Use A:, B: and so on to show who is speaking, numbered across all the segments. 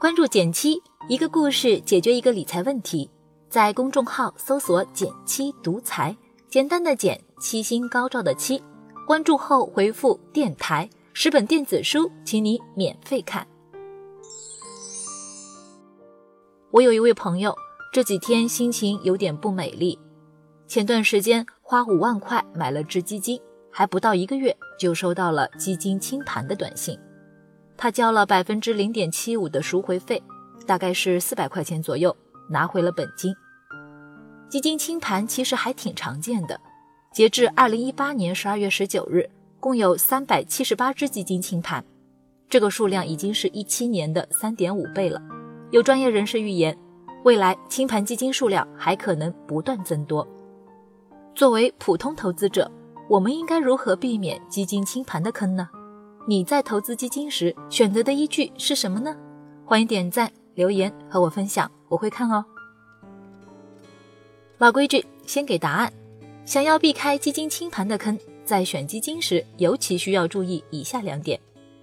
A: 关注减七，一个故事解决一个理财问题。在公众号搜索“减七独裁，简单的减，七星高照的七。关注后回复“电台”，十本电子书，请你免费看。我有一位朋友，这几天心情有点不美丽。前段时间花五万块买了只基金，还不到一个月就收到了基金清盘的短信。他交了百分之零点七五的赎回费，大概是四百块钱左右，拿回了本金。基金清盘其实还挺常见的，截至二零一八年十二月十九日，共有三百七十八只基金清盘，这个数量已经是一七年的三点五倍了。有专业人士预言，未来清盘基金数量还可能不断增多。作为普通投资者，我们应该如何避免基金清盘的坑呢？你在投资基金时选择的依据是什么呢？欢迎点赞留言和我分享，我会看哦。老规矩，先给答案。想要避开基金清盘的坑，在选基金时尤其需要注意以下两点：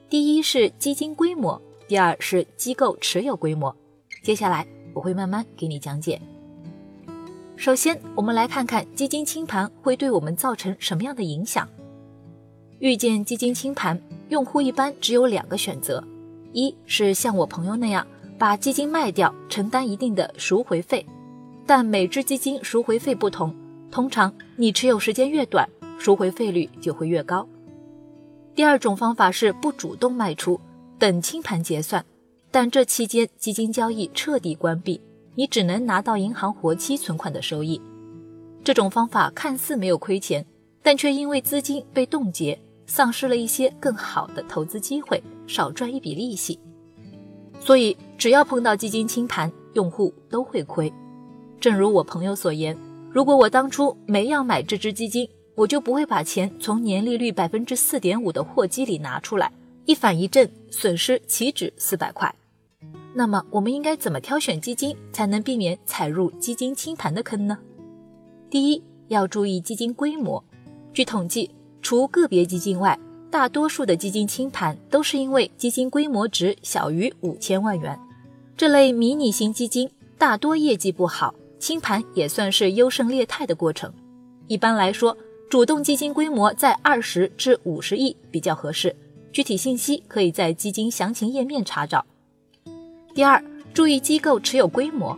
A: 第一是基金规模，第二是机构持有规模。接下来我会慢慢给你讲解。首先，我们来看看基金清盘会对我们造成什么样的影响。遇见基金清盘。用户一般只有两个选择，一是像我朋友那样把基金卖掉，承担一定的赎回费，但每只基金赎回费不同，通常你持有时间越短，赎回费率就会越高。第二种方法是不主动卖出，等清盘结算，但这期间基金交易彻底关闭，你只能拿到银行活期存款的收益。这种方法看似没有亏钱，但却因为资金被冻结。丧失了一些更好的投资机会，少赚一笔利息。所以，只要碰到基金清盘，用户都会亏。正如我朋友所言，如果我当初没要买这只基金，我就不会把钱从年利率百分之四点五的货基里拿出来，一反一正，损失岂止四百块。那么，我们应该怎么挑选基金，才能避免踩入基金清盘的坑呢？第一，要注意基金规模。据统计。除个别基金外，大多数的基金清盘都是因为基金规模值小于五千万元。这类迷你型基金大多业绩不好，清盘也算是优胜劣汰的过程。一般来说，主动基金规模在二十至五十亿比较合适。具体信息可以在基金详情页面查找。第二，注意机构持有规模，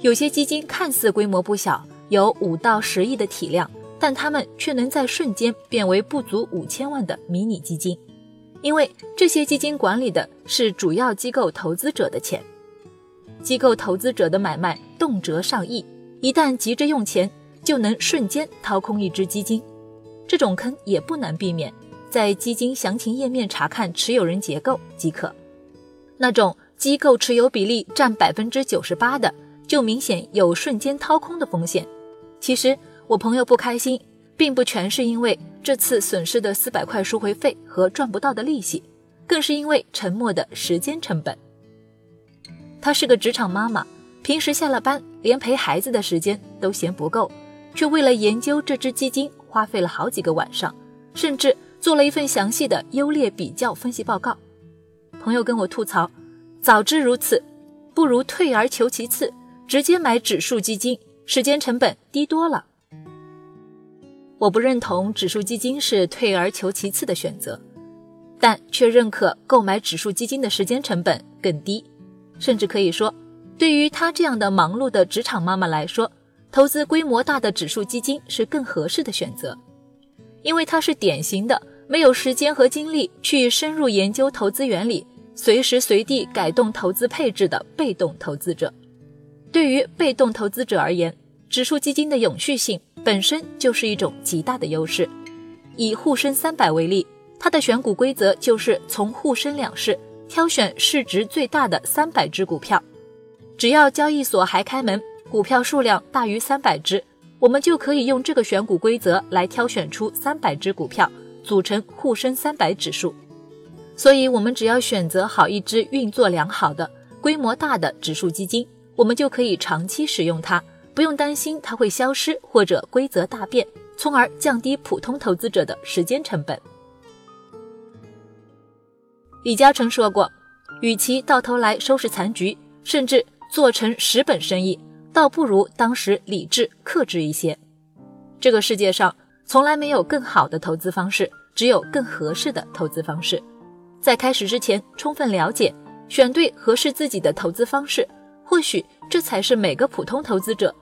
A: 有些基金看似规模不小，有五到十亿的体量。但他们却能在瞬间变为不足五千万的迷你基金，因为这些基金管理的是主要机构投资者的钱。机构投资者的买卖动辄上亿，一旦急着用钱，就能瞬间掏空一只基金。这种坑也不难避免，在基金详情页面查看持有人结构即可。那种机构持有比例占百分之九十八的，就明显有瞬间掏空的风险。其实。我朋友不开心，并不全是因为这次损失的四百块赎回费和赚不到的利息，更是因为沉默的时间成本。她是个职场妈妈，平时下了班连陪孩子的时间都嫌不够，却为了研究这只基金花费了好几个晚上，甚至做了一份详细的优劣比较分析报告。朋友跟我吐槽，早知如此，不如退而求其次，直接买指数基金，时间成本低多了。我不认同指数基金是退而求其次的选择，但却认可购买指数基金的时间成本更低，甚至可以说，对于她这样的忙碌的职场妈妈来说，投资规模大的指数基金是更合适的选择，因为她是典型的没有时间和精力去深入研究投资原理，随时随地改动投资配置的被动投资者。对于被动投资者而言，指数基金的永续性。本身就是一种极大的优势。以沪深三百为例，它的选股规则就是从沪深两市挑选市值最大的三百只股票，只要交易所还开门，股票数量大于三百只，我们就可以用这个选股规则来挑选出三百只股票，组成沪深三百指数。所以，我们只要选择好一只运作良好的、规模大的指数基金，我们就可以长期使用它。不用担心它会消失或者规则大变，从而降低普通投资者的时间成本。李嘉诚说过：“与其到头来收拾残局，甚至做成十本生意，倒不如当时理智克制一些。这个世界上从来没有更好的投资方式，只有更合适的投资方式。在开始之前，充分了解，选对合适自己的投资方式，或许这才是每个普通投资者